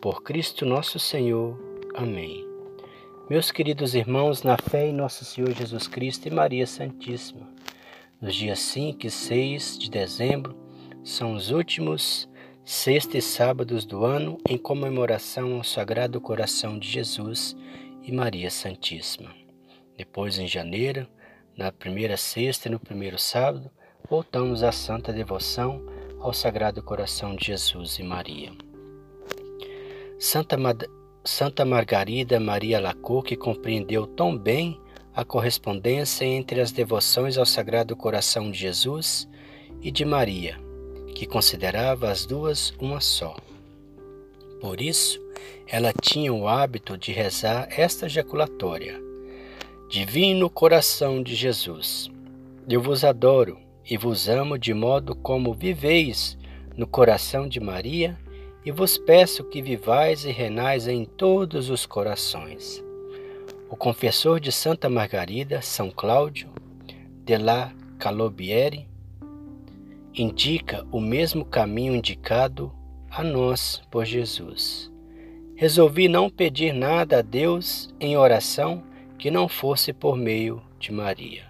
por Cristo nosso Senhor. Amém. Meus queridos irmãos, na fé em nosso Senhor Jesus Cristo e Maria Santíssima, nos dias 5 e 6 de dezembro são os últimos sexta e sábados do ano em comemoração ao Sagrado Coração de Jesus e Maria Santíssima. Depois, em janeiro, na primeira sexta e no primeiro sábado, voltamos à santa devoção ao Sagrado Coração de Jesus e Maria. Santa, Mad Santa Margarida Maria Lacoque compreendeu tão bem a correspondência entre as devoções ao Sagrado Coração de Jesus e de Maria, que considerava as duas uma só. Por isso, ela tinha o hábito de rezar esta ejaculatória: Divino Coração de Jesus, eu vos adoro e vos amo de modo como viveis no coração de Maria e vos peço que vivais e renais em todos os corações. O confessor de Santa Margarida, São Cláudio de la Calobiere, indica o mesmo caminho indicado a nós por Jesus. Resolvi não pedir nada a Deus em oração que não fosse por meio de Maria.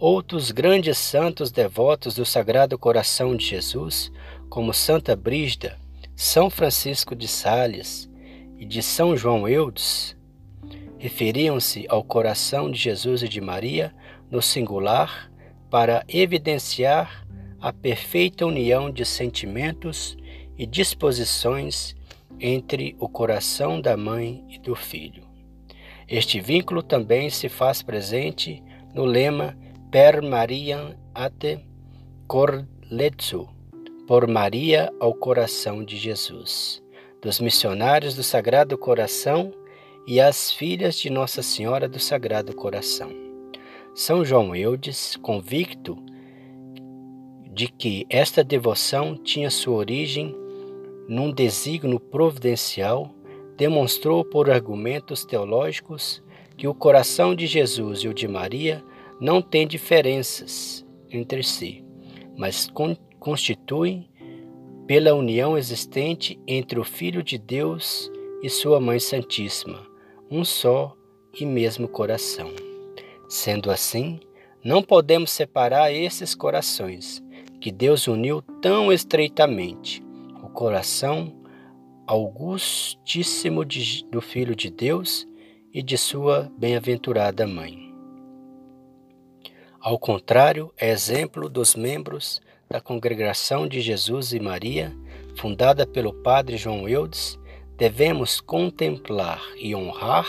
Outros grandes santos devotos do Sagrado Coração de Jesus, como Santa Brígida, são Francisco de Sales e de São João Eudes referiam-se ao coração de Jesus e de Maria no singular para evidenciar a perfeita união de sentimentos e disposições entre o coração da mãe e do filho. Este vínculo também se faz presente no lema Per Mariam ate Corletsu, por Maria ao coração de Jesus, dos missionários do Sagrado Coração e as filhas de Nossa Senhora do Sagrado Coração. São João Eudes, convicto de que esta devoção tinha sua origem num desígnio providencial, demonstrou por argumentos teológicos que o coração de Jesus e o de Maria não têm diferenças entre si, mas constituem pela união existente entre o Filho de Deus e sua Mãe Santíssima, um só e mesmo coração. Sendo assim, não podemos separar esses corações que Deus uniu tão estreitamente, o coração augustíssimo de, do Filho de Deus e de sua bem-aventurada Mãe. Ao contrário, é exemplo dos membros da Congregação de Jesus e Maria, fundada pelo Padre João Eudes, devemos contemplar e honrar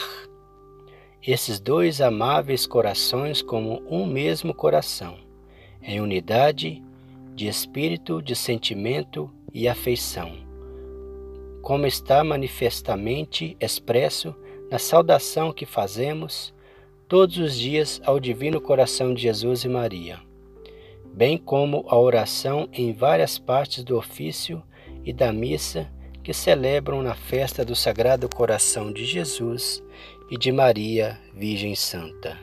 esses dois amáveis corações como um mesmo coração, em unidade de espírito, de sentimento e afeição, como está manifestamente expresso na saudação que fazemos todos os dias ao Divino Coração de Jesus e Maria bem como a oração em várias partes do ofício e da missa que celebram na festa do Sagrado Coração de Jesus e de Maria, Virgem Santa.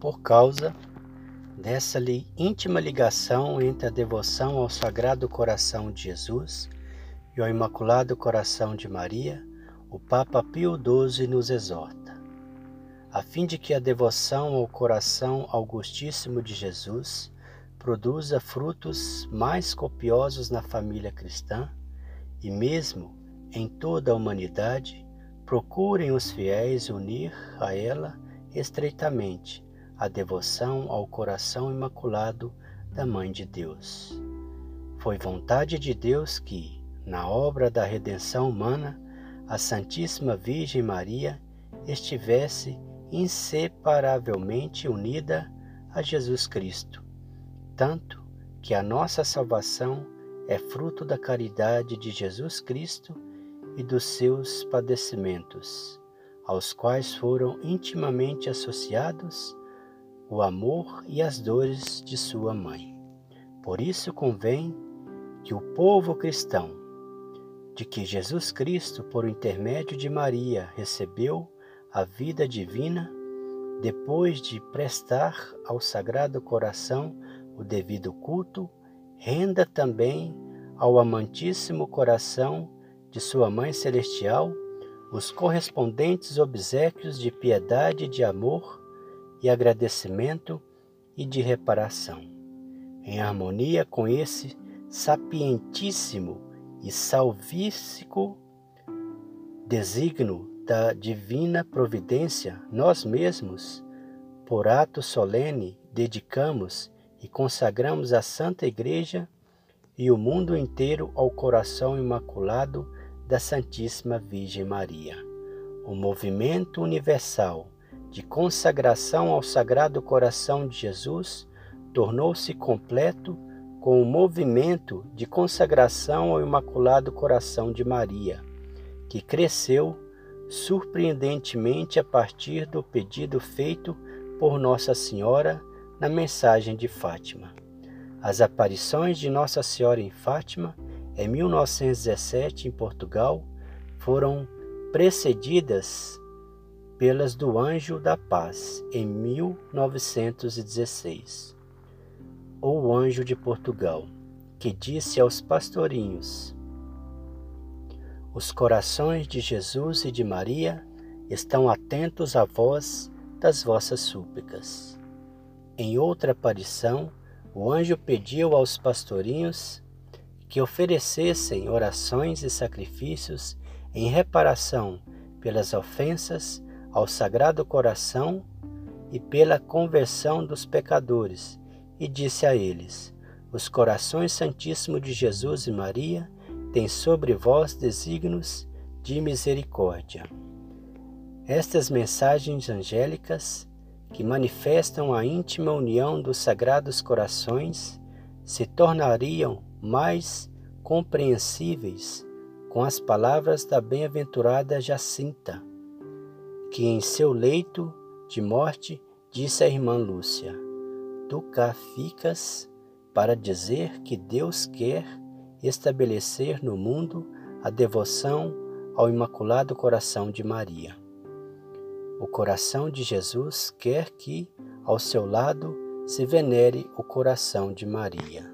Por causa dessa íntima ligação entre a devoção ao Sagrado Coração de Jesus e ao Imaculado Coração de Maria, o Papa Pio XII nos exorta a fim de que a devoção ao coração augustíssimo de Jesus produza frutos mais copiosos na família cristã e mesmo em toda a humanidade, procurem os fiéis unir a ela estreitamente a devoção ao coração imaculado da Mãe de Deus. Foi vontade de Deus que, na obra da redenção humana, a Santíssima Virgem Maria estivesse inseparavelmente unida a Jesus Cristo, tanto que a nossa salvação é fruto da caridade de Jesus Cristo e dos seus padecimentos, aos quais foram intimamente associados o amor e as dores de sua mãe. Por isso convém que o povo cristão, de que Jesus Cristo, por intermédio de Maria, recebeu a vida divina, depois de prestar ao Sagrado Coração o devido culto, renda também ao amantíssimo coração de Sua Mãe Celestial os correspondentes obsequios de piedade, de amor e agradecimento e de reparação, em harmonia com esse sapientíssimo e salvífico desígnio da divina providência, nós mesmos, por ato solene, dedicamos e consagramos a Santa Igreja e o mundo inteiro ao coração imaculado da Santíssima Virgem Maria. O movimento universal de consagração ao Sagrado Coração de Jesus tornou-se completo com o movimento de consagração ao Imaculado Coração de Maria, que cresceu surpreendentemente a partir do pedido feito por Nossa Senhora na mensagem de Fátima. As aparições de Nossa Senhora em Fátima, em 1917, em Portugal, foram precedidas pelas do Anjo da Paz, em 1916. O Anjo de Portugal, que disse aos pastorinhos: Os corações de Jesus e de Maria estão atentos à voz das vossas súplicas. Em outra aparição, o anjo pediu aos pastorinhos que oferecessem orações e sacrifícios em reparação pelas ofensas ao Sagrado Coração e pela conversão dos pecadores, e disse a eles: Os corações santíssimos de Jesus e Maria têm sobre vós desígnios de misericórdia. Estas mensagens angélicas que manifestam a íntima união dos sagrados corações, se tornariam mais compreensíveis com as palavras da bem-aventurada Jacinta, que em seu leito de morte disse à irmã Lúcia: Tu cá ficas para dizer que Deus quer estabelecer no mundo a devoção ao Imaculado Coração de Maria. O coração de Jesus quer que, ao seu lado, se venere o coração de Maria.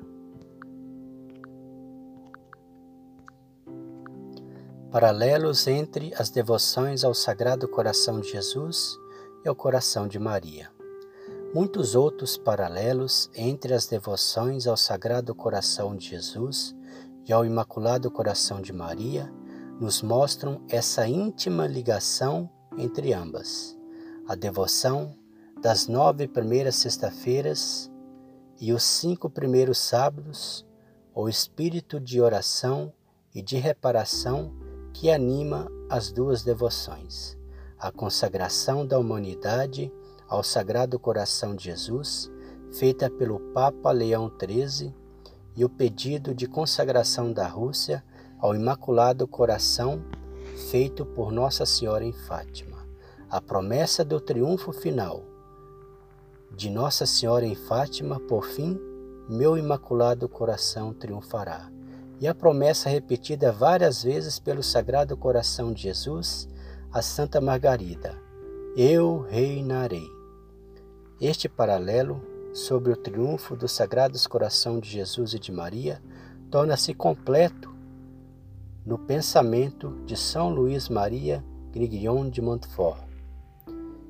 Paralelos entre as devoções ao Sagrado Coração de Jesus e ao Coração de Maria. Muitos outros paralelos entre as devoções ao Sagrado Coração de Jesus e ao Imaculado Coração de Maria nos mostram essa íntima ligação entre ambas. A devoção das nove primeiras sexta-feiras e os cinco primeiros sábados, o espírito de oração e de reparação que anima as duas devoções. A consagração da humanidade ao Sagrado Coração de Jesus, feita pelo Papa Leão XIII, e o pedido de consagração da Rússia ao Imaculado Coração feito por Nossa Senhora em Fátima. A promessa do triunfo final de Nossa Senhora em Fátima, por fim, meu imaculado coração triunfará. E a promessa repetida várias vezes pelo Sagrado Coração de Jesus a Santa Margarida: Eu reinarei. Este paralelo sobre o triunfo dos Sagrados Coração de Jesus e de Maria torna-se completo no pensamento de São Luís Maria Grignon de Montfort,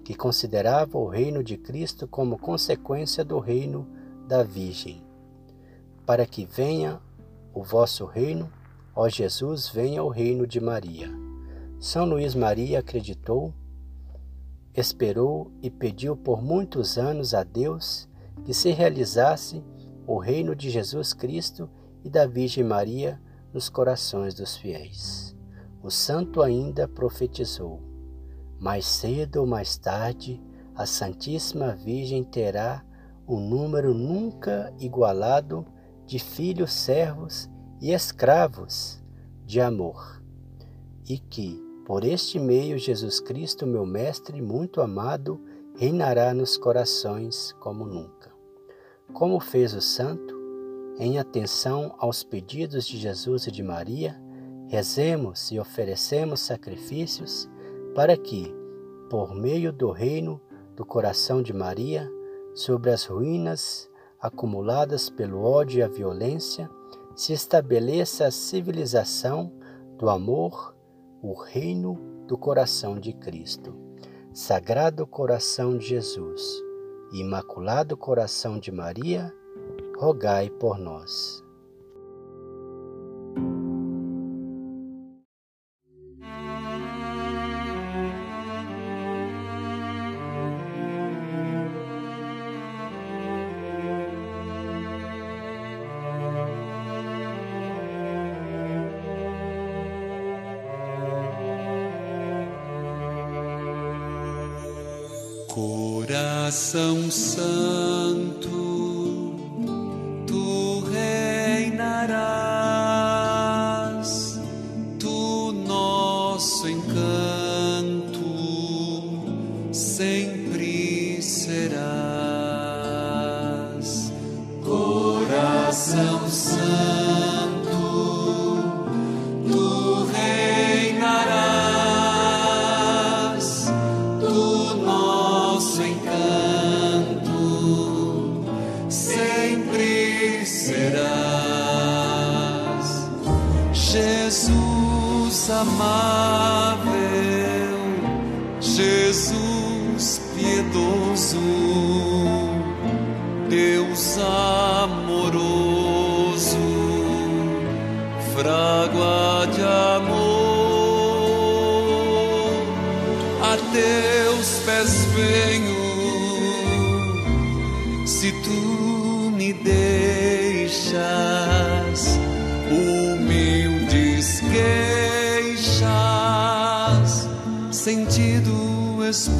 que considerava o reino de Cristo como consequência do reino da Virgem. Para que venha o vosso reino, ó Jesus, venha o reino de Maria. São Luís Maria acreditou, esperou e pediu por muitos anos a Deus que se realizasse o reino de Jesus Cristo e da Virgem Maria nos corações dos fiéis. O santo ainda profetizou: mais cedo ou mais tarde, a Santíssima Virgem terá um número nunca igualado de filhos servos e escravos de amor, e que, por este meio, Jesus Cristo, meu Mestre muito amado, reinará nos corações como nunca. Como fez o santo, em atenção aos pedidos de Jesus e de Maria, rezemos e oferecemos sacrifícios para que, por meio do reino do coração de Maria, sobre as ruínas acumuladas pelo ódio e a violência, se estabeleça a civilização do amor, o reino do coração de Cristo. Sagrado coração de Jesus, Imaculado coração de Maria, rogai por nós. Coração Santo, amável, Jesus piedoso, Deus amoroso, frágua de amor, a teus pés venho, se tu this